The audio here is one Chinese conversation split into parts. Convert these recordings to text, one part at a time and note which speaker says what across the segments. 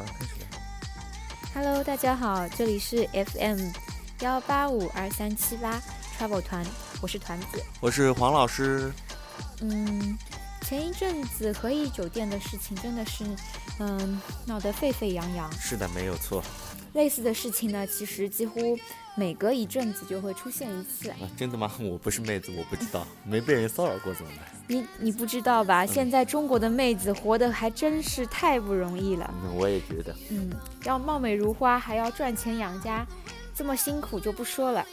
Speaker 1: 好，开始。
Speaker 2: Hello，大家好，这里是 FM 幺八五二三七八 Travel 团，我是团子。
Speaker 1: 我是黄老师。
Speaker 2: 嗯，前一阵子和颐酒店的事情真的是，嗯，闹得沸沸扬扬。
Speaker 1: 是的，没有错。
Speaker 2: 类似的事情呢，其实几乎每隔一阵子就会出现一次。
Speaker 1: 啊，真的吗？我不是妹子，我不知道，没被人骚扰过怎么办？
Speaker 2: 你你不知道吧？现在中国的妹子活得还真是太不容易了。
Speaker 1: 嗯，我也觉得。
Speaker 2: 嗯，要貌美如花，还要赚钱养家，这么辛苦就不说了。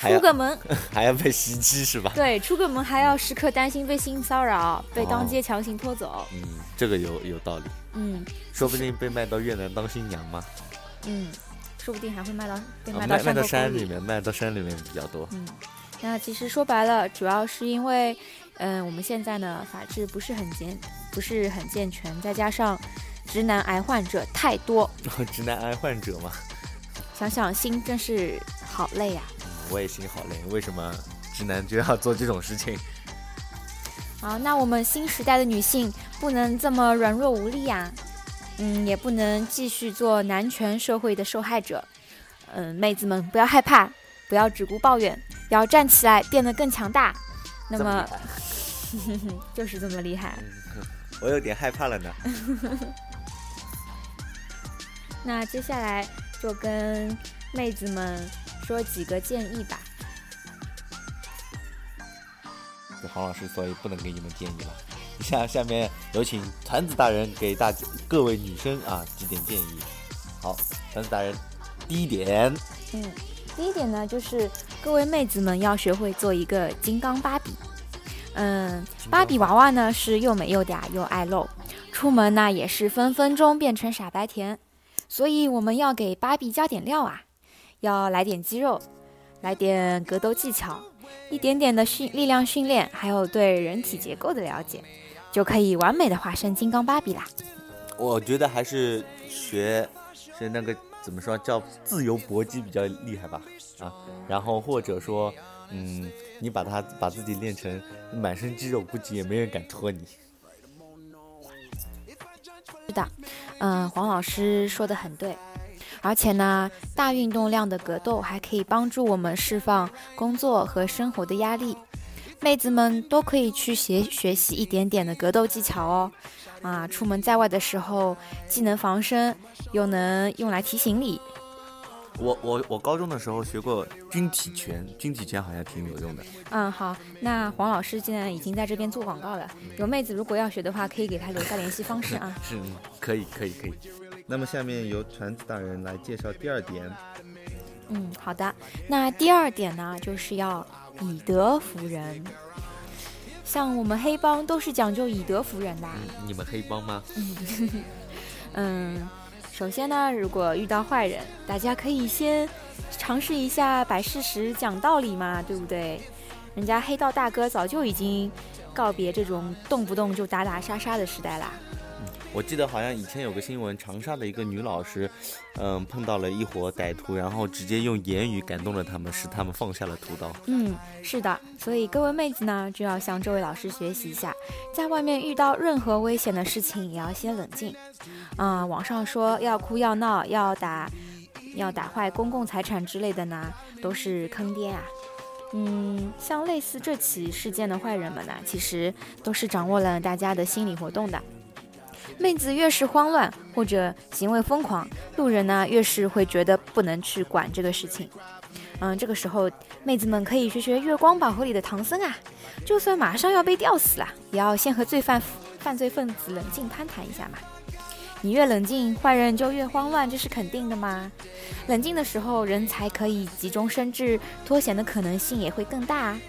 Speaker 2: 出个门，
Speaker 1: 还要被袭击是吧？
Speaker 2: 对，出个门还要时刻担心被性骚扰，被当街强行拖走。
Speaker 1: 嗯，这个有有道理。
Speaker 2: 嗯，
Speaker 1: 说不定被卖到越南当新娘嘛。
Speaker 2: 嗯，说不定还会卖到被
Speaker 1: 啊
Speaker 2: 卖到
Speaker 1: 卖卖到
Speaker 2: 山里。
Speaker 1: 山里面，卖到山里面比较多。
Speaker 2: 嗯，那其实说白了，主要是因为，嗯，我们现在呢法制不是很健，不是很健全，再加上直男癌患者太多，
Speaker 1: 直男癌患者嘛，
Speaker 2: 想想心真是好累呀、
Speaker 1: 嗯我也心好累。为什么直男就要做这种事情？
Speaker 2: 好，那我们新时代的女性不能这么软弱无力呀、嗯，也不能继续做男权社会的受害者。嗯，妹子们不要害怕，不要只顾抱怨，要站起来，变得更强大。那
Speaker 1: 这
Speaker 2: 么 就是这么厉害。
Speaker 1: 我有点害怕了呢。
Speaker 2: 那接下来就跟妹子们说几个建议吧。
Speaker 1: 黄老师，所以不能给你们建议了。下下面有请团子大人给大家各位女生啊几点建议。好，团子大人，第一点，
Speaker 2: 嗯，第一点呢，就是各位妹子们要学会做一个金刚芭比。嗯，芭比娃娃呢是又美又嗲又爱露，出门呢也是分分钟变成傻白甜。所以我们要给芭比加点料啊，要来点肌肉，来点格斗技巧，一点点的训力量训练，还有对人体结构的了解，就可以完美的化身金刚芭比啦。
Speaker 1: 我觉得还是学学那个怎么说叫自由搏击比较厉害吧啊，然后或者说嗯，你把它把自己练成满身肌肉，估计也没人敢拖你。
Speaker 2: 是的，嗯，黄老师说的很对，而且呢，大运动量的格斗还可以帮助我们释放工作和生活的压力。妹子们都可以去学学习一点点的格斗技巧哦，啊，出门在外的时候既能防身，又能用来提行李。
Speaker 1: 我我我高中的时候学过军体拳，军体拳好像挺有用的。
Speaker 2: 嗯，好，那黄老师现在已经在这边做广告了，有妹子如果要学的话，可以给他留下联系方式啊。
Speaker 1: 是，嗯可以可以可以。那么下面由船子大人来介绍第二点。
Speaker 2: 嗯，好的。那第二点呢，就是要以德服人。像我们黑帮都是讲究以德服人的啊。
Speaker 1: 嗯，你们黑帮吗？
Speaker 2: 嗯，首先呢，如果遇到坏人，大家可以先尝试一下摆事实、讲道理嘛，对不对？人家黑道大哥早就已经告别这种动不动就打打杀杀的时代啦。
Speaker 1: 我记得好像以前有个新闻，长沙的一个女老师，嗯，碰到了一伙歹徒，然后直接用言语感动了他们，使他们放下了屠刀。
Speaker 2: 嗯，是的，所以各位妹子呢，就要向这位老师学习一下，在外面遇到任何危险的事情，也要先冷静。啊、网上说要哭要闹要打，要打坏公共财产之类的呢，都是坑爹啊。嗯，像类似这起事件的坏人们呢，其实都是掌握了大家的心理活动的。妹子越是慌乱或者行为疯狂，路人呢越是会觉得不能去管这个事情。嗯，这个时候妹子们可以学学《月光宝盒》里的唐僧啊，就算马上要被吊死了，也要先和罪犯犯罪分子冷静攀谈一下嘛。你越冷静，坏人就越慌乱，这是肯定的嘛。冷静的时候，人才可以急中生智，脱险的可能性也会更大啊。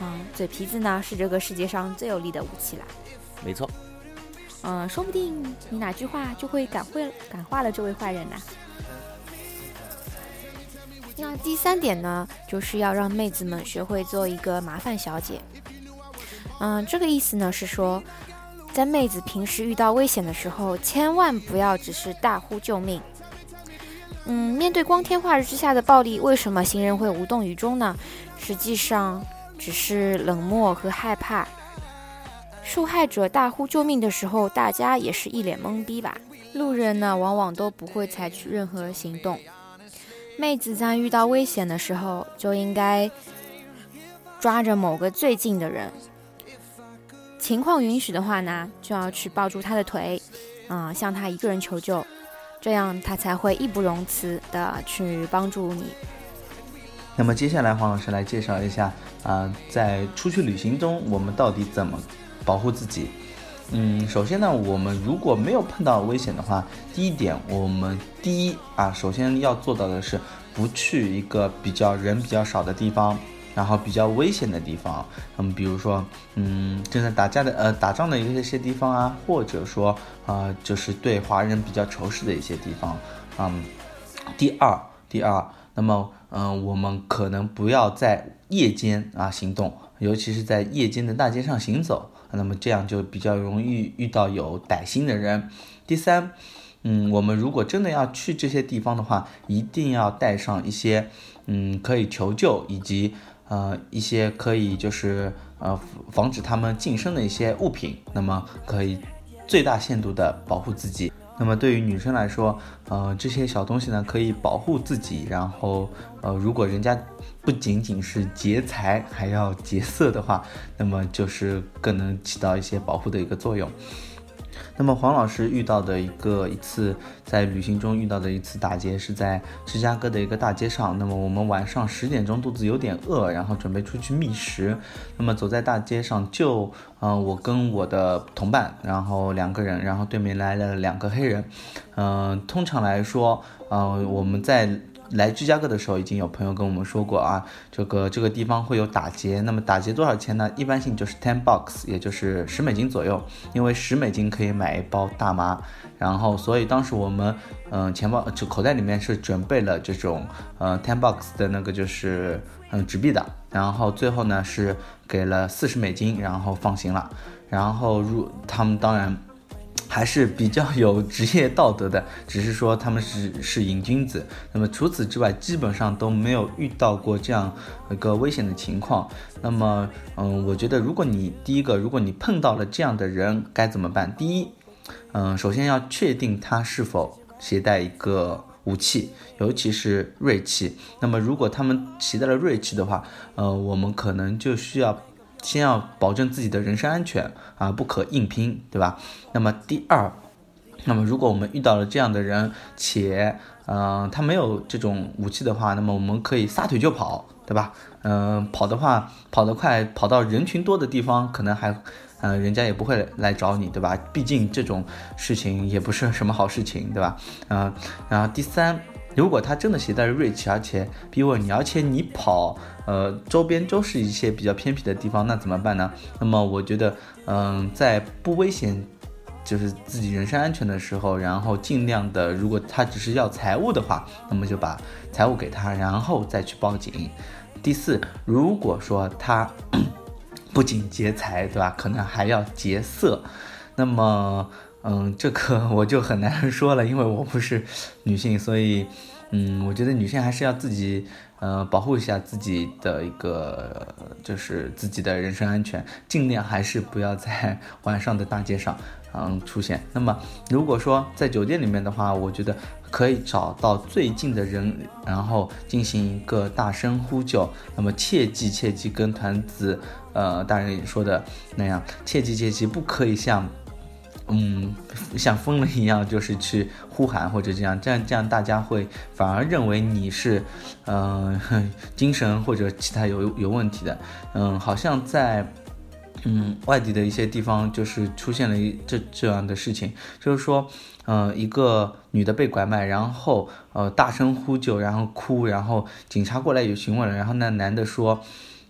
Speaker 2: 嗯，嘴皮子呢是这个世界上最有力的武器啦。
Speaker 1: 没错，
Speaker 2: 嗯，说不定你哪句话就会感会感化了这位坏人呐、那第三点呢，就是要让妹子们学会做一个麻烦小姐。嗯，这个意思呢是说，在妹子平时遇到危险的时候，千万不要只是大呼救命。嗯，面对光天化日之下的暴力，为什么行人会无动于衷呢？实际上只是冷漠和害怕。受害者大呼救命的时候，大家也是一脸懵逼吧？路人呢，往往都不会采取任何行动。妹子在遇到危险的时候，就应该抓着某个最近的人，情况允许的话呢，就要去抱住他的腿，啊，向他一个人求救，这样他才会义不容辞的去帮助你。
Speaker 1: 那么接下来，黄老师来介绍一下啊，在出去旅行中，我们到底怎么保护自己？嗯，首先呢，我们如果没有碰到危险的话，第一点，我们第一啊，首先要做到的是不去一个比较人比较少的地方，然后比较危险的地方。嗯，比如说，嗯，正在打架的呃打仗的一些地方啊，或者说啊，就是对华人比较仇视的一些地方。嗯，第二，第二，那么嗯，我们可能不要在夜间啊行动，尤其是在夜间的大街上行走。那么这样就比较容易遇到有歹心的人。第三，嗯，我们如果真的要去这些地方的话，一定要带上一些，嗯，可以求救以及呃一些可以就是呃防止他们近身的一些物品，那么可以最大限度的保护自己。那么对于女生来说，呃，这些小东西呢可以保护自己，然后呃，如果人家。不仅仅是劫财，还要劫色的话，那么就是更能起到一些保护的一个作用。那么黄老师遇到的一个一次在旅行中遇到的一次打劫，是在芝加哥的一个大街上。那么我们晚上十点钟肚子有点饿，然后准备出去觅食。那么走在大街上，就嗯我跟我的同伴，然后两个人，然后对面来了两个黑人。嗯，通常来说，嗯我们在。来芝加哥的时候，已经有朋友跟我们说过啊，这个这个地方会有打劫。那么打劫多少钱呢？一般性就是 ten bucks，也就是十美金左右。因为十美金可以买一包大麻。然后，所以当时我们，嗯，钱包就口袋里面是准备了这种，呃，ten bucks 的那个就是嗯纸币的。然后最后呢是给了四十美金，然后放行了。然后入他们当然。还是比较有职业道德的，只是说他们是是瘾君子。那么除此之外，基本上都没有遇到过这样一个危险的情况。那么，嗯，我觉得如果你第一个，如果你碰到了这样的人，该怎么办？第一，嗯，首先要确定他是否携带一个武器，尤其是锐器。那么如果他们携带了锐器的话，呃，我们可能就需要。先要保证自己的人身安全啊，不可硬拼，对吧？那么第二，那么如果我们遇到了这样的人，且嗯他没有这种武器的话，那么我们可以撒腿就跑，对吧？嗯，跑的话跑得快，跑到人群多的地方，可能还嗯人家也不会来找你，对吧？毕竟这种事情也不是什么好事情，对吧？嗯，然后第三。如果他真的携带了锐器，而且逼问你，而且你跑，呃，周边都是一些比较偏僻的地方，那怎么办呢？那么我觉得，嗯，在不危险，就是自己人身安全的时候，然后尽量的，如果他只是要财物的话，那么就把财物给他，然后再去报警。第四，如果说他 不仅劫财，对吧？可能还要劫色，那么。嗯，这个 我就很难说了，因为我不是女性，所以，嗯，我觉得女性还是要自己，呃，保护一下自己的一个，就是自己的人身安全，尽量还是不要在晚上的大街上，嗯，出现。那么，如果说在酒店里面的话，我觉得可以找到最近的人，然后进行一个大声呼救。那么，切记切记跟团子，呃，大人说的那样，切记切记不可以像。嗯，像疯了一样，就是去呼喊或者这样，这样这样大家会反而认为你是，嗯，精神或者其他有有问题的。嗯，好像在，嗯，外地的一些地方就是出现了一这这样的事情，就是说，嗯，一个女的被拐卖，然后呃大声呼救，然后哭，然后警察过来也询问了，然后那男的说，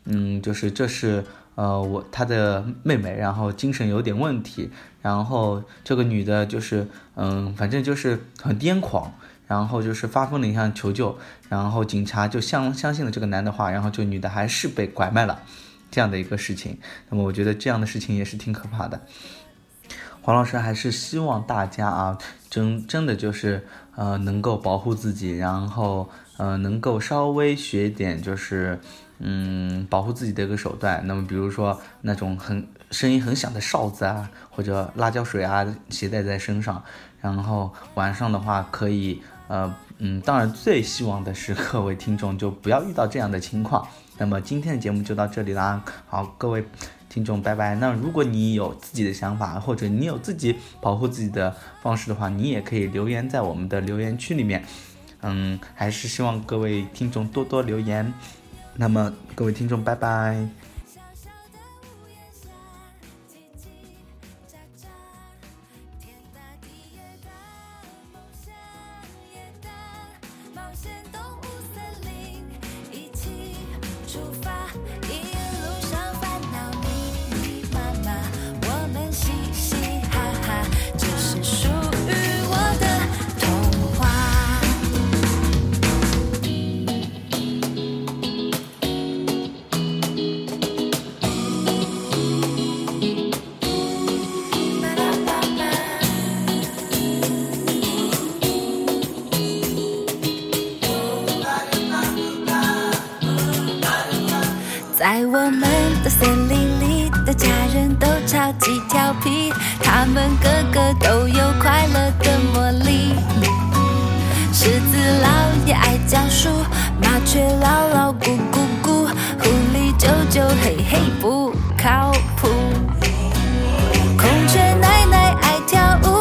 Speaker 1: 嗯，就是这是。呃，我她的妹妹，然后精神有点问题，然后这个女的就是，嗯，反正就是很癫狂，然后就是发疯的一样求救，然后警察就相相信了这个男的话，然后这个女的还是被拐卖了，这样的一个事情。那么我觉得这样的事情也是挺可怕的。黄老师还是希望大家啊，真真的就是呃能够保护自己，然后呃能够稍微学点就是。嗯，保护自己的一个手段。那么，比如说那种很声音很响的哨子啊，或者辣椒水啊，携带在身上。然后晚上的话，可以，呃，嗯，当然最希望的是各位听众就不要遇到这样的情况。那么今天的节目就到这里啦，好，各位听众，拜拜。那如果你有自己的想法，或者你有自己保护自己的方式的话，你也可以留言在我们的留言区里面。嗯，还是希望各位听众多多留言。那么，各位听众，拜拜。
Speaker 3: 几调皮，他们个个都有快乐的魔力。狮子老爷爱教书，麻雀老老咕咕咕，狐狸舅舅嘿嘿不靠谱，孔雀奶奶爱跳舞。